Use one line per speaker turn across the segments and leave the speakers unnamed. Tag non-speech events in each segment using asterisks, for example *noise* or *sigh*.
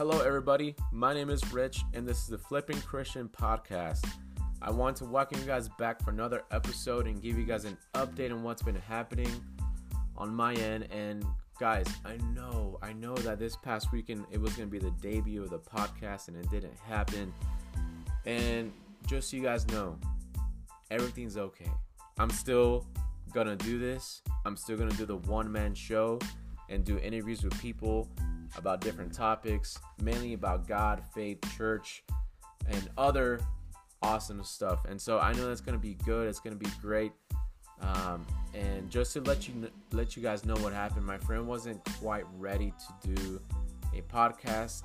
Hello, everybody. My name is Rich, and this is the Flipping Christian Podcast. I want to welcome you guys back for another episode and give you guys an update on what's been happening on my end. And guys, I know, I know that this past weekend it was going to be the debut of the podcast, and it didn't happen. And just so you guys know, everything's okay. I'm still gonna do this. I'm still gonna do the one man show and do interviews with people about different topics, mainly about God, faith, church, and other awesome stuff. And so I know that's gonna be good. It's gonna be great. Um, and just to let you let you guys know what happened, my friend wasn't quite ready to do a podcast,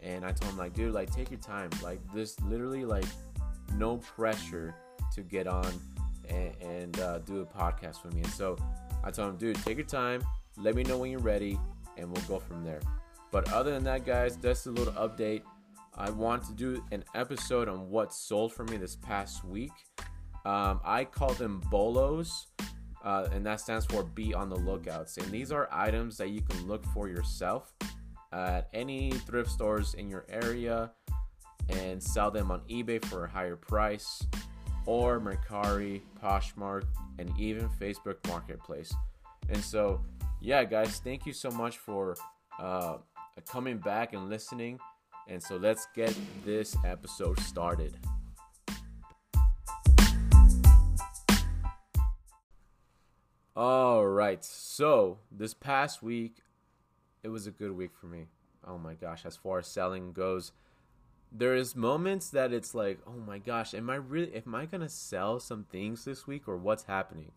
and I told him like, dude, like take your time. Like this, literally, like no pressure to get on and, and uh, do a podcast with me. And so I told him, dude, take your time. Let me know when you're ready, and we'll go from there. But other than that, guys, that's a little update. I want to do an episode on what sold for me this past week. Um, I call them bolos, uh, and that stands for be on the lookouts. And these are items that you can look for yourself at any thrift stores in your area and sell them on eBay for a higher price or Mercari, Poshmark, and even Facebook Marketplace. And so, yeah, guys, thank you so much for uh, coming back and listening. And so, let's get this episode started. All right, so this past week, it was a good week for me. Oh my gosh, as far as selling goes, there is moments that it's like, oh my gosh, am I really am I gonna sell some things this week or what's happening?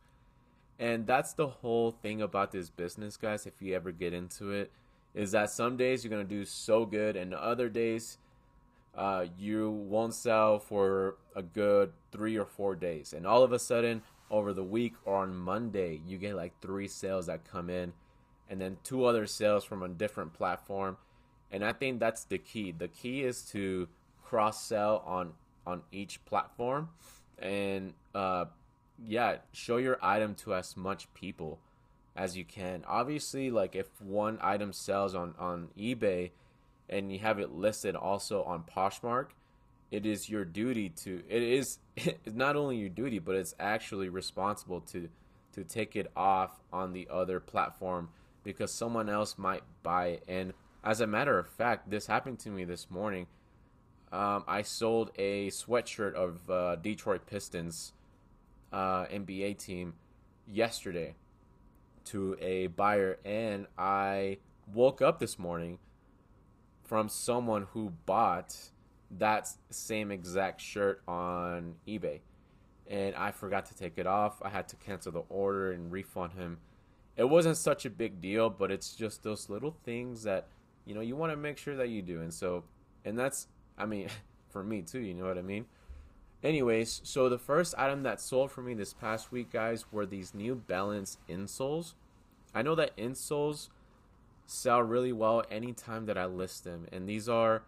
And that's the whole thing about this business, guys, if you ever get into it, is that some days you're gonna do so good and other days uh, you won't sell for a good three or four days. And all of a sudden, over the week or on Monday, you get like three sales that come in and then two other sales from a different platform and I think that's the key. The key is to cross sell on on each platform, and uh, yeah, show your item to as much people as you can. Obviously, like if one item sells on on eBay and you have it listed also on Poshmark, it is your duty to. It is *laughs* not only your duty, but it's actually responsible to to take it off on the other platform because someone else might buy it and as a matter of fact, this happened to me this morning. Um, I sold a sweatshirt of uh, Detroit Pistons uh, NBA team yesterday to a buyer, and I woke up this morning from someone who bought that same exact shirt on eBay. And I forgot to take it off. I had to cancel the order and refund him. It wasn't such a big deal, but it's just those little things that you know, you want to make sure that you do. And so, and that's, I mean, *laughs* for me too, you know what I mean? Anyways, so the first item that sold for me this past week, guys, were these New Balance insoles. I know that insoles sell really well anytime that I list them. And these are,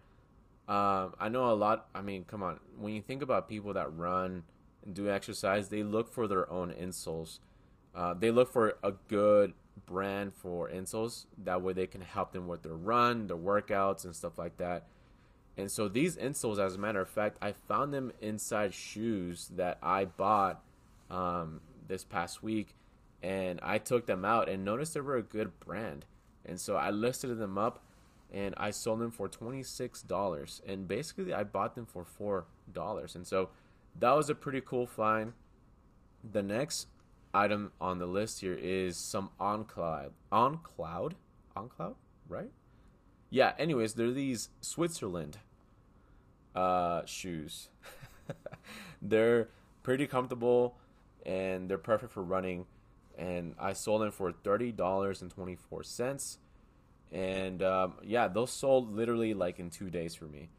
uh, I know a lot, I mean, come on, when you think about people that run and do exercise, they look for their own insoles. Uh, they look for a good brand for insoles. That way they can help them with their run, their workouts, and stuff like that. And so these insoles, as a matter of fact, I found them inside shoes that I bought um, this past week, and I took them out and noticed they were a good brand. And so I listed them up, and I sold them for twenty six dollars. And basically, I bought them for four dollars. And so that was a pretty cool find. The next item on the list here is some on cloud on cloud on cloud right yeah anyways they're these switzerland uh shoes *laughs* they're pretty comfortable and they're perfect for running and i sold them for $30.24 and um, yeah those sold literally like in two days for me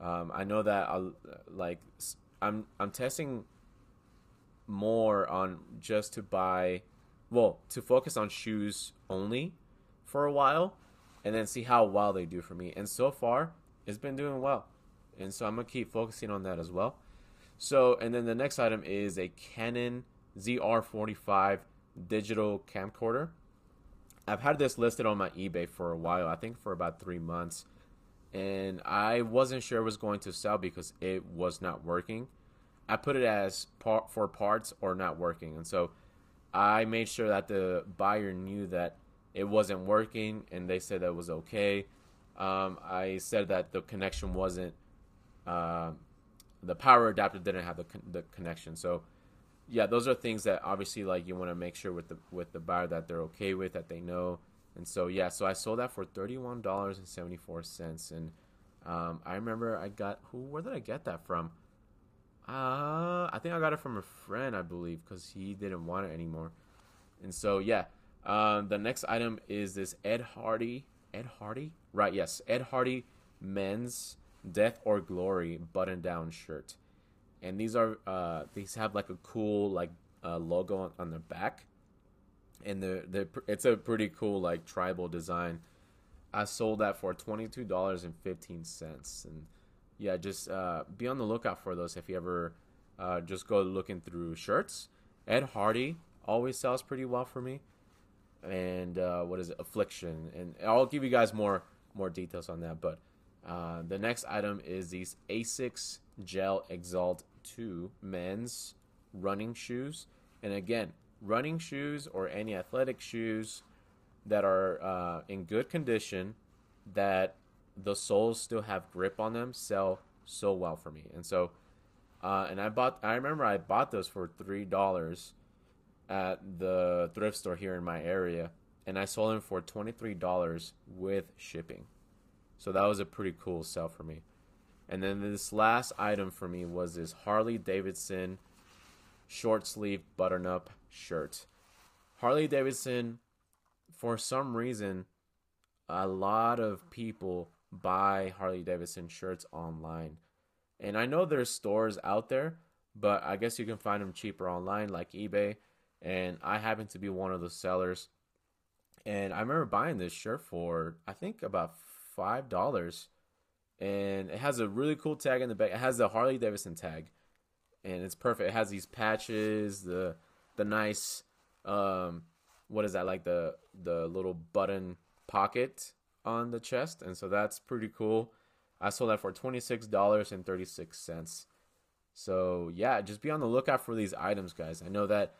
um, i know that I'll, like i'm i'm testing more on just to buy, well, to focus on shoes only for a while and then see how well they do for me. And so far, it's been doing well. And so I'm going to keep focusing on that as well. So, and then the next item is a Canon ZR45 digital camcorder. I've had this listed on my eBay for a while, I think for about three months. and I wasn't sure it was going to sell because it was not working. I put it as par- for parts or not working, and so I made sure that the buyer knew that it wasn't working, and they said that was okay. Um, I said that the connection wasn't, uh, the power adapter didn't have the con- the connection. So, yeah, those are things that obviously like you want to make sure with the with the buyer that they're okay with, that they know. And so yeah, so I sold that for thirty one dollars and seventy four cents, and um, I remember I got who? Where did I get that from? Uh, I think I got it from a friend, I believe, because he didn't want it anymore. And so yeah, um, the next item is this Ed Hardy. Ed Hardy, right? Yes, Ed Hardy men's Death or Glory button down shirt, and these are uh, these have like a cool like uh, logo on, on the back, and the the it's a pretty cool like tribal design. I sold that for twenty two dollars and fifteen cents, and yeah, just uh, be on the lookout for those if you ever uh, just go looking through shirts. Ed Hardy always sells pretty well for me, and uh, what is it, Affliction, and I'll give you guys more more details on that. But uh, the next item is these Asics Gel Exalt Two men's running shoes, and again, running shoes or any athletic shoes that are uh, in good condition that the soles still have grip on them sell so well for me. And so, uh, and I bought, I remember I bought those for $3 at the thrift store here in my area. And I sold them for $23 with shipping. So that was a pretty cool sell for me. And then this last item for me was this Harley Davidson short sleeve button up shirt. Harley Davidson, for some reason, a lot of people buy Harley Davidson shirts online. And I know there's stores out there, but I guess you can find them cheaper online like eBay. And I happen to be one of the sellers. And I remember buying this shirt for I think about five dollars. And it has a really cool tag in the back. It has the Harley Davidson tag. And it's perfect. It has these patches, the the nice um what is that like the the little button pocket on the chest, and so that's pretty cool. I sold that for twenty six dollars and thirty six cents. So yeah, just be on the lookout for these items, guys. I know that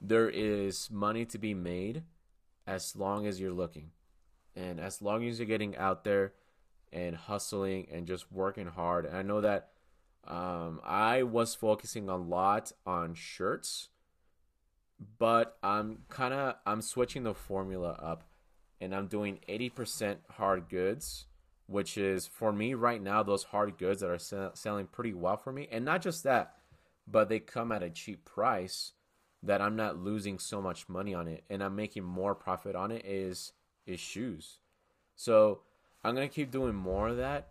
there is money to be made as long as you're looking, and as long as you're getting out there and hustling and just working hard. And I know that um, I was focusing a lot on shirts, but I'm kind of I'm switching the formula up and I'm doing 80% hard goods, which is for me right now, those hard goods that are sell- selling pretty well for me. And not just that, but they come at a cheap price that I'm not losing so much money on it and I'm making more profit on it is is shoes. So I'm gonna keep doing more of that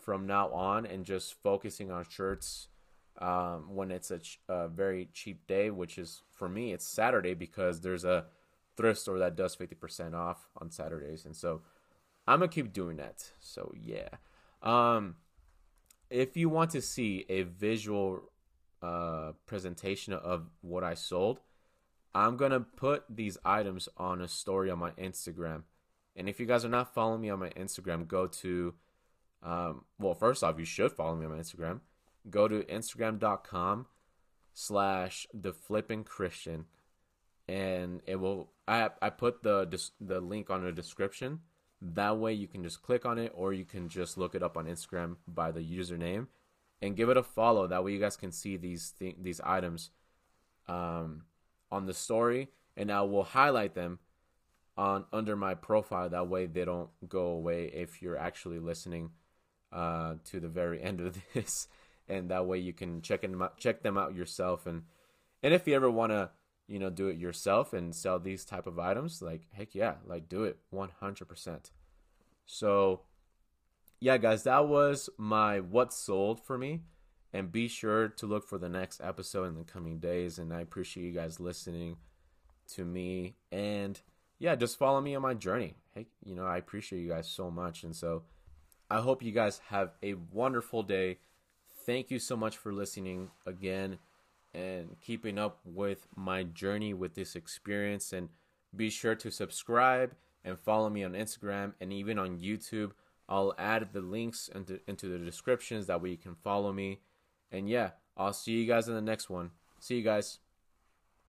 from now on and just focusing on shirts um, when it's a, ch- a very cheap day, which is for me it's Saturday because there's a thrift store that does 50% off on Saturdays. And so I'm to keep doing that. So yeah. Um, if you want to see a visual uh, presentation of what I sold, I'm to put these items on a story on my Instagram. And if you guys are not following me on my Instagram, go to, um, well, first off, you should follow me on my Instagram. Go to instagram.com slash the flipping Christian and it will I I put the the link on the description. That way you can just click on it or you can just look it up on Instagram by the username and give it a follow. That way you guys can see these th- these items um, on the story and I will highlight them on under my profile. That way they don't go away if you're actually listening uh, to the very *laughs* end of this. And that way you can check them out, check them out yourself. And and if you ever want to you know do it yourself and sell these type of items like heck yeah like do it 100% so yeah guys that was my what sold for me. And be sure to look for the next episode in the coming days. And i appreciate you guys listening to me and yeah just follow me on my journey hey you know i appreciate you guys so much and so i hope you guys have a wonderful day thank you so much for listening again and keeping up with my journey with this experience. And be sure to subscribe and follow me on Instagram and even on YouTube I'll add the links into into the descriptions that way you can follow me. And yeah, I'll see you guys in the next one. See you guys.